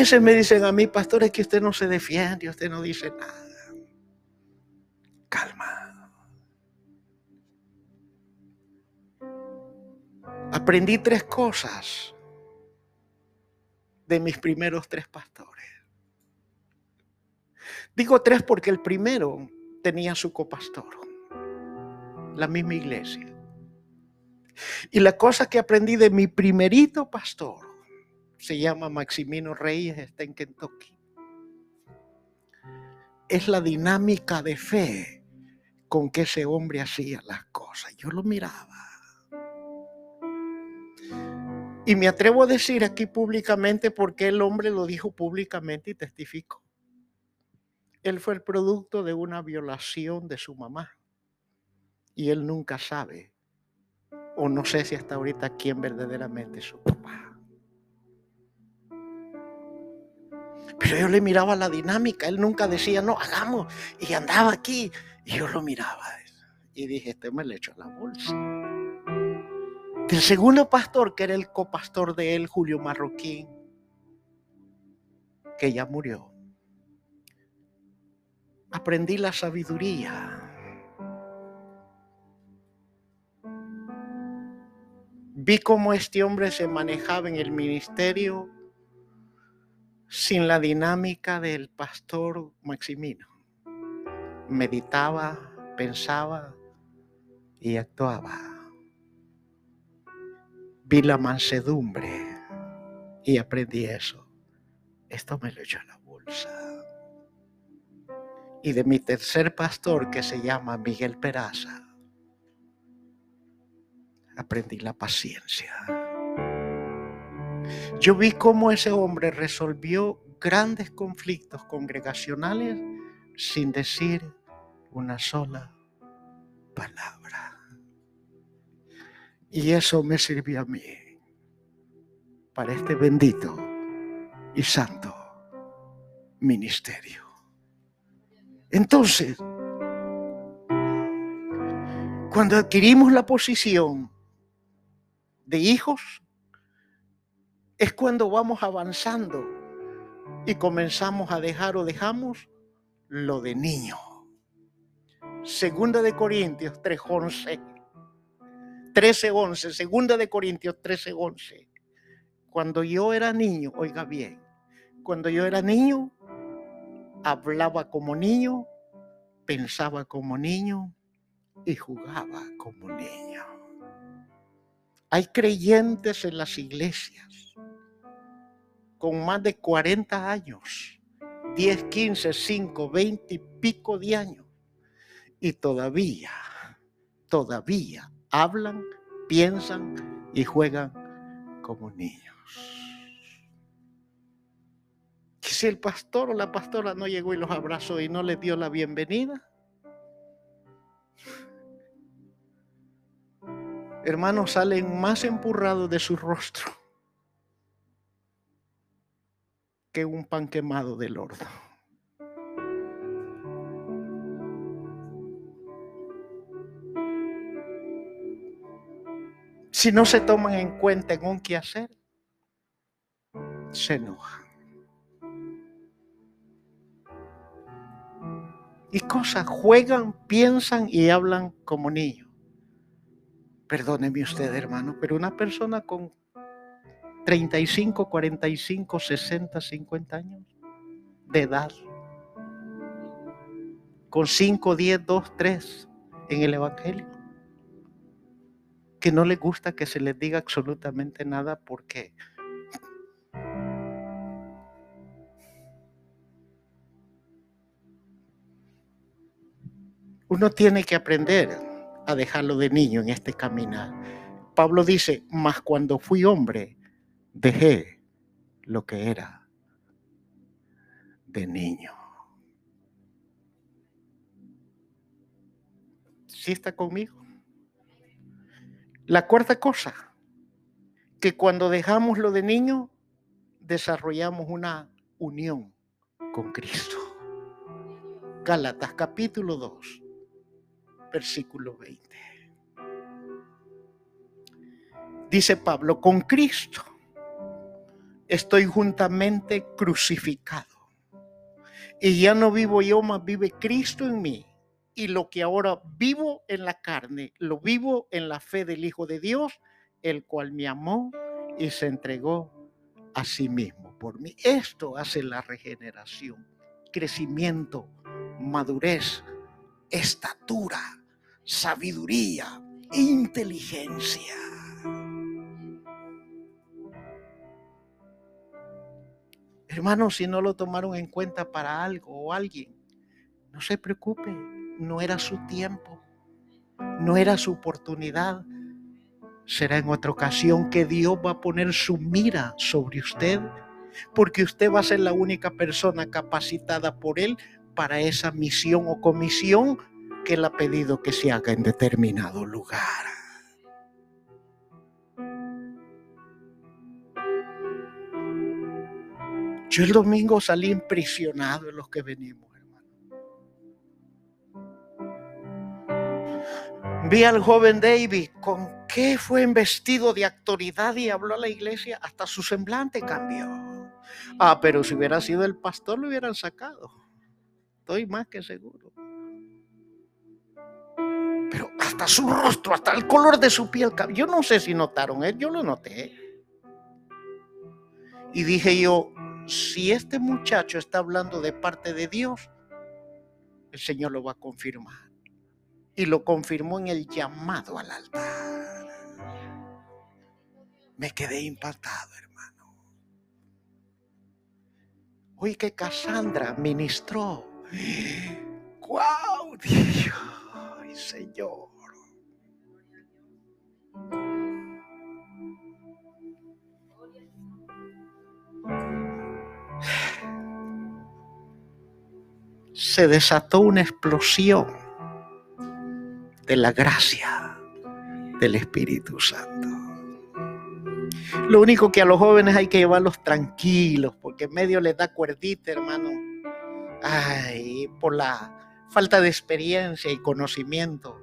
S1: Veces me dicen a mí, pastor, es que usted no se defiende, usted no dice nada. Calma. Aprendí tres cosas de mis primeros tres pastores. Digo tres porque el primero tenía su copastor, la misma iglesia. Y la cosa que aprendí de mi primerito pastor se llama Maximino Reyes, está en Kentucky. Es la dinámica de fe con que ese hombre hacía las cosas. Yo lo miraba. Y me atrevo a decir aquí públicamente porque el hombre lo dijo públicamente y testificó. Él fue el producto de una violación de su mamá. Y él nunca sabe, o no sé si hasta ahorita quién verdaderamente es su papá. Pero yo le miraba la dinámica, él nunca decía, no, hagamos, y andaba aquí, y yo lo miraba. Y dije, este me le echo a la bolsa. El segundo pastor, que era el copastor de él, Julio Marroquín, que ya murió, aprendí la sabiduría. Vi cómo este hombre se manejaba en el ministerio sin la dinámica del pastor Maximino. Meditaba, pensaba y actuaba. Vi la mansedumbre y aprendí eso. Esto me lo echó a la bolsa. Y de mi tercer pastor que se llama Miguel Peraza, aprendí la paciencia. Yo vi cómo ese hombre resolvió grandes conflictos congregacionales sin decir una sola palabra. Y eso me sirvió a mí para este bendito y santo ministerio. Entonces, cuando adquirimos la posición de hijos, es cuando vamos avanzando y comenzamos a dejar o dejamos lo de niño. Segunda de Corintios 3:11. 13:11, segunda de Corintios 13:11. Cuando yo era niño, oiga bien, cuando yo era niño, hablaba como niño, pensaba como niño y jugaba como niño. Hay creyentes en las iglesias con más de 40 años, 10, 15, 5, 20 y pico de años, y todavía, todavía hablan, piensan y juegan como niños. Si el pastor o la pastora no llegó y los abrazó y no les dio la bienvenida, hermanos, salen más empurrados de su rostro que un pan quemado del horno. Si no se toman en cuenta en un qué hacer, se enojan. y cosas, juegan, piensan y hablan como niños. Perdóneme usted, hermano, pero una persona con 35, 45, 60, 50 años de edad, con 5, 10, 2, 3 en el Evangelio, que no le gusta que se les diga absolutamente nada porque uno tiene que aprender a dejarlo de niño en este caminar. Pablo dice, mas cuando fui hombre, dejé lo que era de niño. ¿Sí está conmigo? La cuarta cosa, que cuando dejamos lo de niño, desarrollamos una unión con Cristo. Gálatas capítulo 2, versículo 20. Dice Pablo, con Cristo estoy juntamente crucificado. Y ya no vivo yo, más vive Cristo en mí. Y lo que ahora vivo en la carne, lo vivo en la fe del Hijo de Dios, el cual me amó y se entregó a sí mismo por mí. Esto hace la regeneración, crecimiento, madurez, estatura, sabiduría, inteligencia. Hermanos, si no lo tomaron en cuenta para algo o alguien, no se preocupe, no era su tiempo, no era su oportunidad. Será en otra ocasión que Dios va a poner su mira sobre usted, porque usted va a ser la única persona capacitada por Él para esa misión o comisión que Él ha pedido que se haga en determinado lugar. Yo el domingo salí impresionado en los que venimos, hermano. Vi al joven David con qué fue investido de autoridad y habló a la iglesia, hasta su semblante cambió. Ah, pero si hubiera sido el pastor lo hubieran sacado. Estoy más que seguro. Pero hasta su rostro, hasta el color de su piel, yo no sé si notaron, ¿eh? yo lo noté. Y dije yo, si este muchacho está hablando de parte de Dios, el Señor lo va a confirmar. Y lo confirmó en el llamado al altar. Me quedé impactado, hermano. Oye, que Cassandra ministró. ¡Guau! Dios, Señor. Se desató una explosión de la gracia del Espíritu Santo. Lo único que a los jóvenes hay que llevarlos tranquilos, porque en medio les da cuerdita, hermano. Ay, por la falta de experiencia y conocimiento.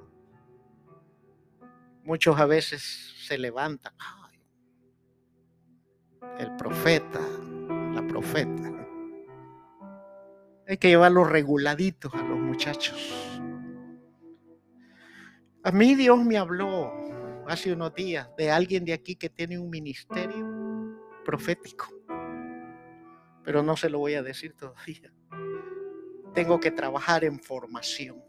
S1: Muchos a veces se levantan. el profeta, la profeta. Hay que llevarlos reguladitos a los muchachos. A mí Dios me habló hace unos días de alguien de aquí que tiene un ministerio profético, pero no se lo voy a decir todavía. Tengo que trabajar en formación.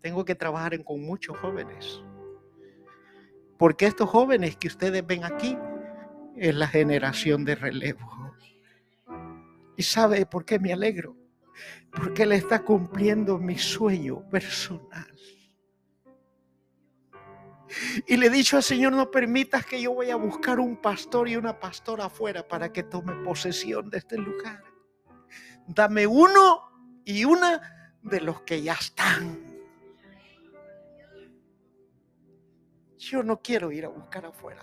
S1: Tengo que trabajar con muchos jóvenes. Porque estos jóvenes que ustedes ven aquí es la generación de relevo. ¿Y sabe por qué me alegro? Porque Él está cumpliendo mi sueño personal. Y le he dicho al Señor, no permitas que yo vaya a buscar un pastor y una pastora afuera para que tome posesión de este lugar. Dame uno y una de los que ya están. Yo no quiero ir a buscar afuera.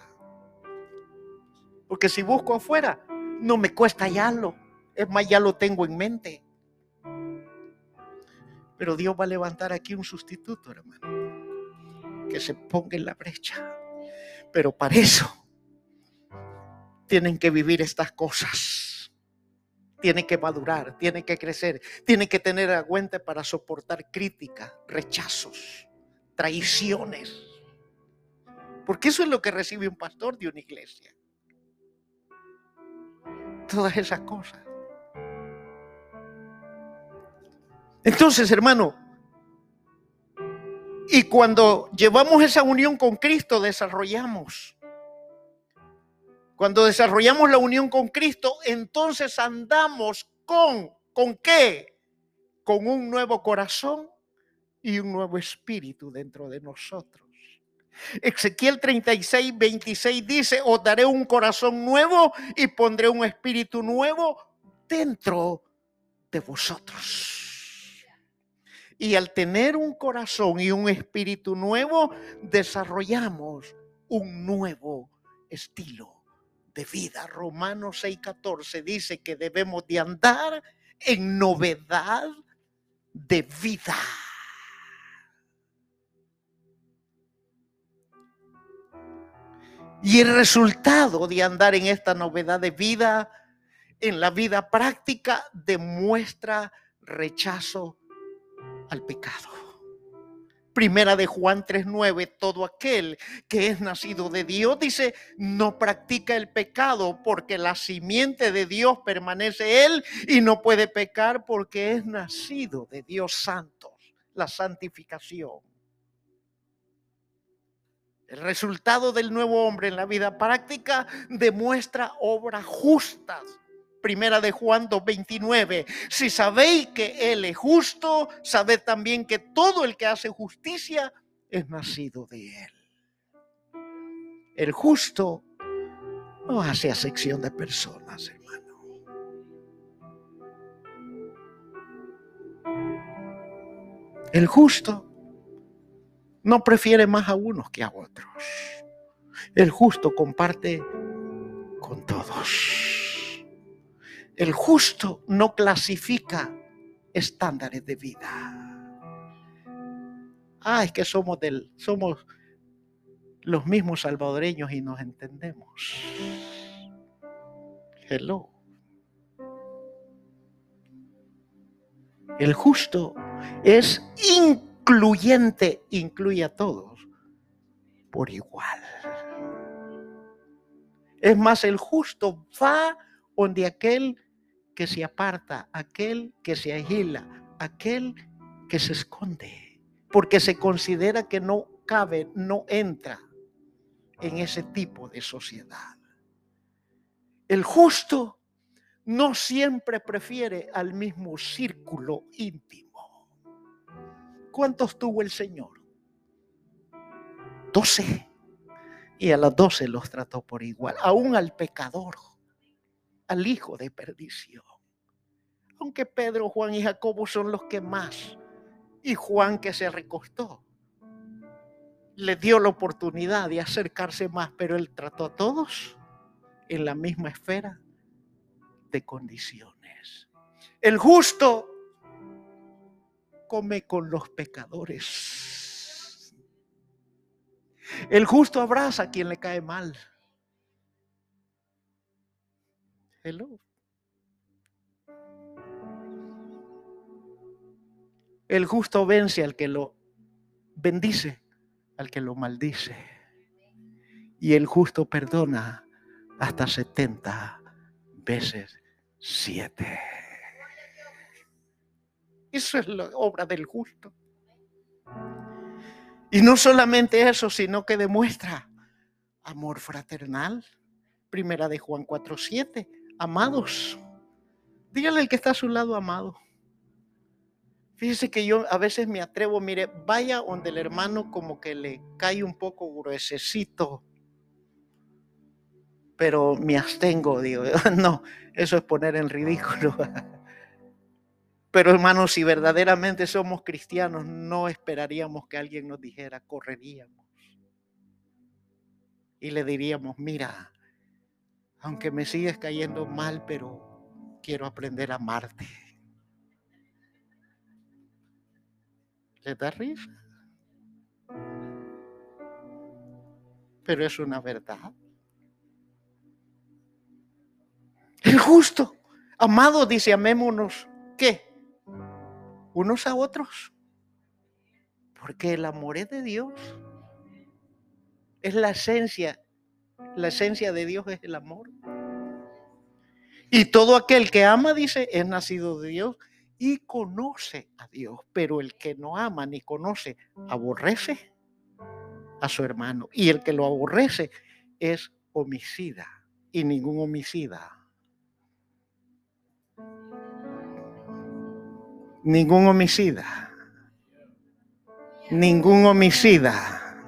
S1: Porque si busco afuera, no me cuesta hallarlo. Es más, ya lo tengo en mente. Pero Dios va a levantar aquí un sustituto, hermano, que se ponga en la brecha. Pero para eso tienen que vivir estas cosas. tiene que madurar, tiene que crecer, tiene que tener aguante para soportar crítica, rechazos, traiciones. Porque eso es lo que recibe un pastor de una iglesia. Todas esas cosas. Entonces, hermano, y cuando llevamos esa unión con Cristo, desarrollamos. Cuando desarrollamos la unión con Cristo, entonces andamos con, ¿con qué? Con un nuevo corazón y un nuevo espíritu dentro de nosotros. Ezequiel 36, 26 dice, os daré un corazón nuevo y pondré un espíritu nuevo dentro de vosotros. Y al tener un corazón y un espíritu nuevo, desarrollamos un nuevo estilo de vida. Romanos 6:14 dice que debemos de andar en novedad de vida. Y el resultado de andar en esta novedad de vida, en la vida práctica, demuestra rechazo al pecado. Primera de Juan 3:9, todo aquel que es nacido de Dios, dice, no practica el pecado porque la simiente de Dios permanece él y no puede pecar porque es nacido de Dios santo, la santificación. El resultado del nuevo hombre en la vida práctica demuestra obras justas Primera de Juan 2.29. Si sabéis que Él es justo, sabed también que todo el que hace justicia es nacido de Él. El justo no hace acepción de personas, hermano. El justo no prefiere más a unos que a otros. El justo comparte con todos. El justo no clasifica estándares de vida. Ah, es que somos del, somos los mismos salvadoreños y nos entendemos. Hello. El justo es incluyente, incluye a todos por igual. Es más, el justo va donde aquel que se aparta, aquel que se agila, aquel que se esconde, porque se considera que no cabe, no entra en ese tipo de sociedad. El justo no siempre prefiere al mismo círculo íntimo. ¿Cuántos tuvo el Señor? Doce. Y a las doce los trató por igual, aún al pecador al hijo de perdición. Aunque Pedro, Juan y Jacobo son los que más, y Juan que se recostó, le dio la oportunidad de acercarse más, pero él trató a todos en la misma esfera de condiciones. El justo come con los pecadores. El justo abraza a quien le cae mal. El justo vence al que lo bendice, al que lo maldice. Y el justo perdona hasta 70 veces 7. Eso es la obra del justo. Y no solamente eso, sino que demuestra amor fraternal. Primera de Juan 4:7 amados. Dígale al que está a su lado, amado. Fíjese que yo a veces me atrevo, mire, vaya donde el hermano como que le cae un poco gruesecito, pero me abstengo, digo, no, eso es poner en ridículo. Pero hermanos, si verdaderamente somos cristianos, no esperaríamos que alguien nos dijera, correríamos. Y le diríamos, mira, aunque me sigues cayendo mal, pero quiero aprender a amarte. ¿Le da risa? Pero es una verdad. El justo Amados, dice, amémonos, ¿qué? Unos a otros. Porque el amor es de Dios. Es la esencia. La esencia de Dios es el amor. Y todo aquel que ama, dice, es nacido de Dios y conoce a Dios. Pero el que no ama ni conoce, aborrece a su hermano. Y el que lo aborrece es homicida. Y ningún homicida. Ningún homicida. Ningún homicida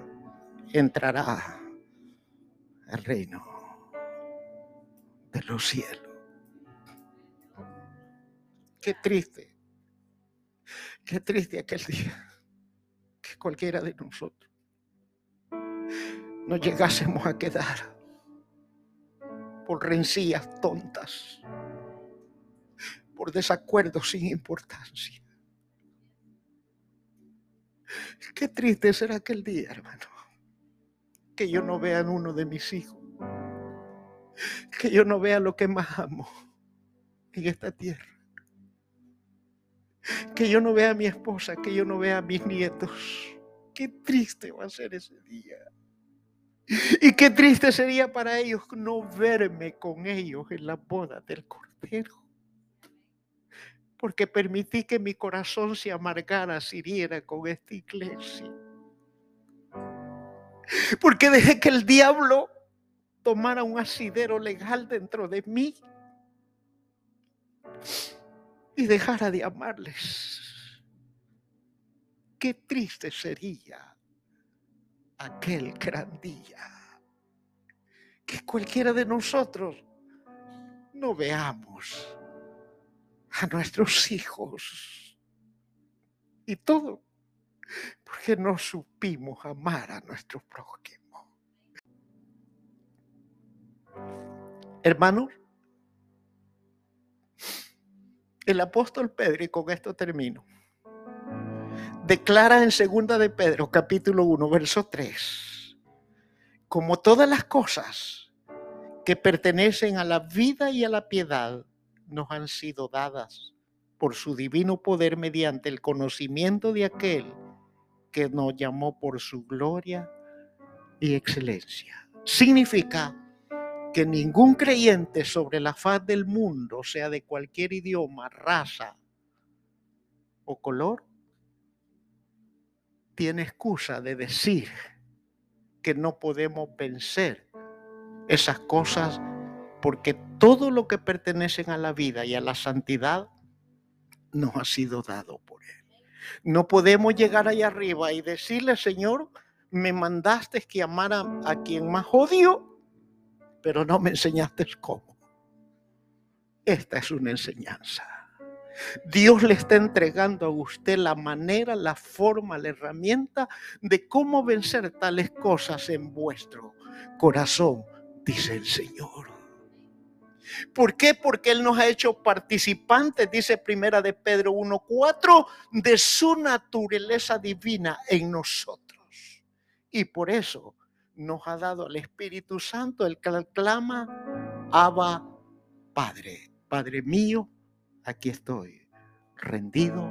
S1: entrará al reino de los cielos. Qué triste. Qué triste aquel día que cualquiera de nosotros nos llegásemos a quedar por rencillas tontas, por desacuerdos sin importancia. Qué triste será aquel día, hermano, que yo no vea en uno de mis hijos, que yo no vea lo que más amo en esta tierra, que yo no vea a mi esposa, que yo no vea a mis nietos. Qué triste va a ser ese día. Y qué triste sería para ellos no verme con ellos en la boda del Cordero. Porque permití que mi corazón se amargara, se hiriera con esta iglesia. Porque dejé que el diablo tomara un asidero legal dentro de mí y dejara de amarles. Qué triste sería aquel gran día. Que cualquiera de nosotros no veamos a nuestros hijos y todo porque no supimos amar a nuestro prójimo. Hermanos, el apóstol Pedro, y con esto termino, declara en segunda de Pedro, capítulo 1, verso 3, como todas las cosas que pertenecen a la vida y a la piedad nos han sido dadas por su divino poder mediante el conocimiento de aquel que nos llamó por su gloria y excelencia. Significa que ningún creyente sobre la faz del mundo, sea de cualquier idioma, raza o color, tiene excusa de decir que no podemos vencer esas cosas porque todo lo que pertenecen a la vida y a la santidad nos ha sido dado por Él. No podemos llegar allá arriba y decirle, Señor, me mandaste que amara a quien más odio, pero no me enseñaste cómo. Esta es una enseñanza. Dios le está entregando a usted la manera, la forma, la herramienta de cómo vencer tales cosas en vuestro corazón, dice el Señor. ¿Por qué? Porque Él nos ha hecho participantes, dice Primera de Pedro 1.4, de su naturaleza divina en nosotros. Y por eso nos ha dado al Espíritu Santo, el que clama, Abba, Padre, Padre mío, aquí estoy, rendido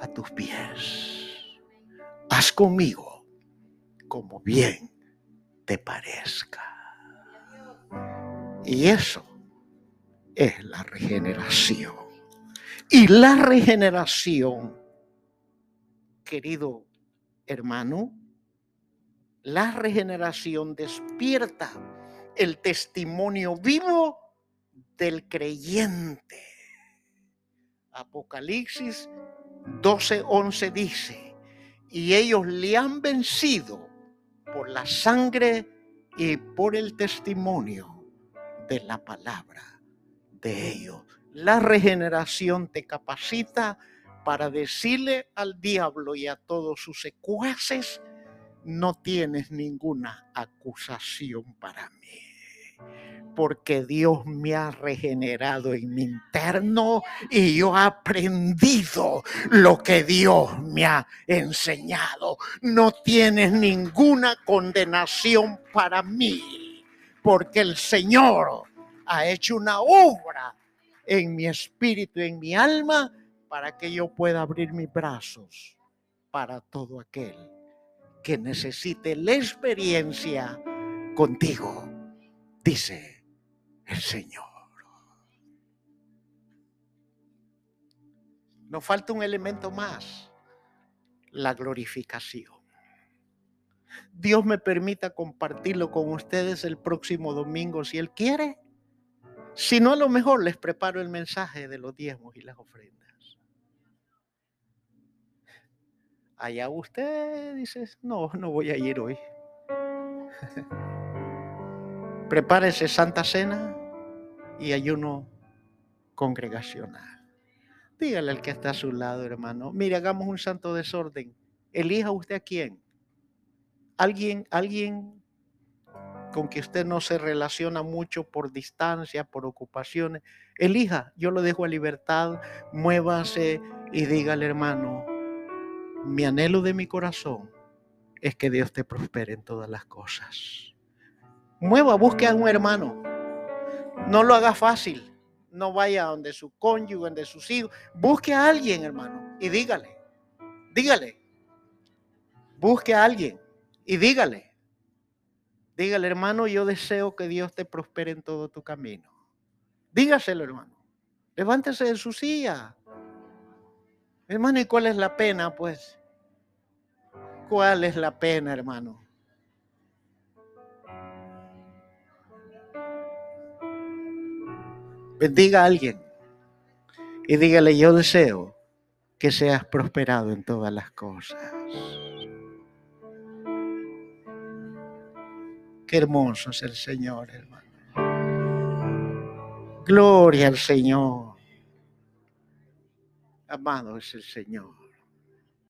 S1: a tus pies. Haz conmigo como bien te parezca. Y eso es la regeneración. Y la regeneración, querido hermano, la regeneración despierta el testimonio vivo del creyente Apocalipsis 12:11 dice, y ellos le han vencido por la sangre y por el testimonio de la palabra de ellos. La regeneración te capacita para decirle al diablo y a todos sus secuaces, no tienes ninguna acusación para mí porque Dios me ha regenerado en mi interno y yo he aprendido lo que Dios me ha enseñado. No tienes ninguna condenación para mí, porque el Señor ha hecho una obra en mi espíritu, en mi alma, para que yo pueda abrir mis brazos para todo aquel que necesite la experiencia contigo, dice el Señor. Nos falta un elemento más, la glorificación. Dios me permita compartirlo con ustedes el próximo domingo si Él quiere. Si no, a lo mejor les preparo el mensaje de los diezmos y las ofrendas. Allá usted dice, no, no voy a ir hoy. Prepárese Santa Cena y ayuno congregacional. Dígale al que está a su lado, hermano. Mire, hagamos un santo desorden. Elija usted a quién. Alguien, alguien con que usted no se relaciona mucho por distancia, por ocupaciones. Elija, yo lo dejo a libertad, muévase y dígale, hermano, mi anhelo de mi corazón es que Dios te prospere en todas las cosas. Mueva, busque a un hermano. No lo haga fácil no vaya donde su cónyuge, donde sus hijos. Busque a alguien, hermano, y dígale. Dígale. Busque a alguien y dígale. Dígale, hermano, yo deseo que Dios te prospere en todo tu camino. Dígaselo, hermano. Levántese de su silla. Hermano, ¿y cuál es la pena? Pues, ¿cuál es la pena, hermano? bendiga a alguien y dígale, yo deseo que seas prosperado en todas las cosas. Qué hermoso es el Señor, hermano. Gloria al Señor. Amado es el Señor.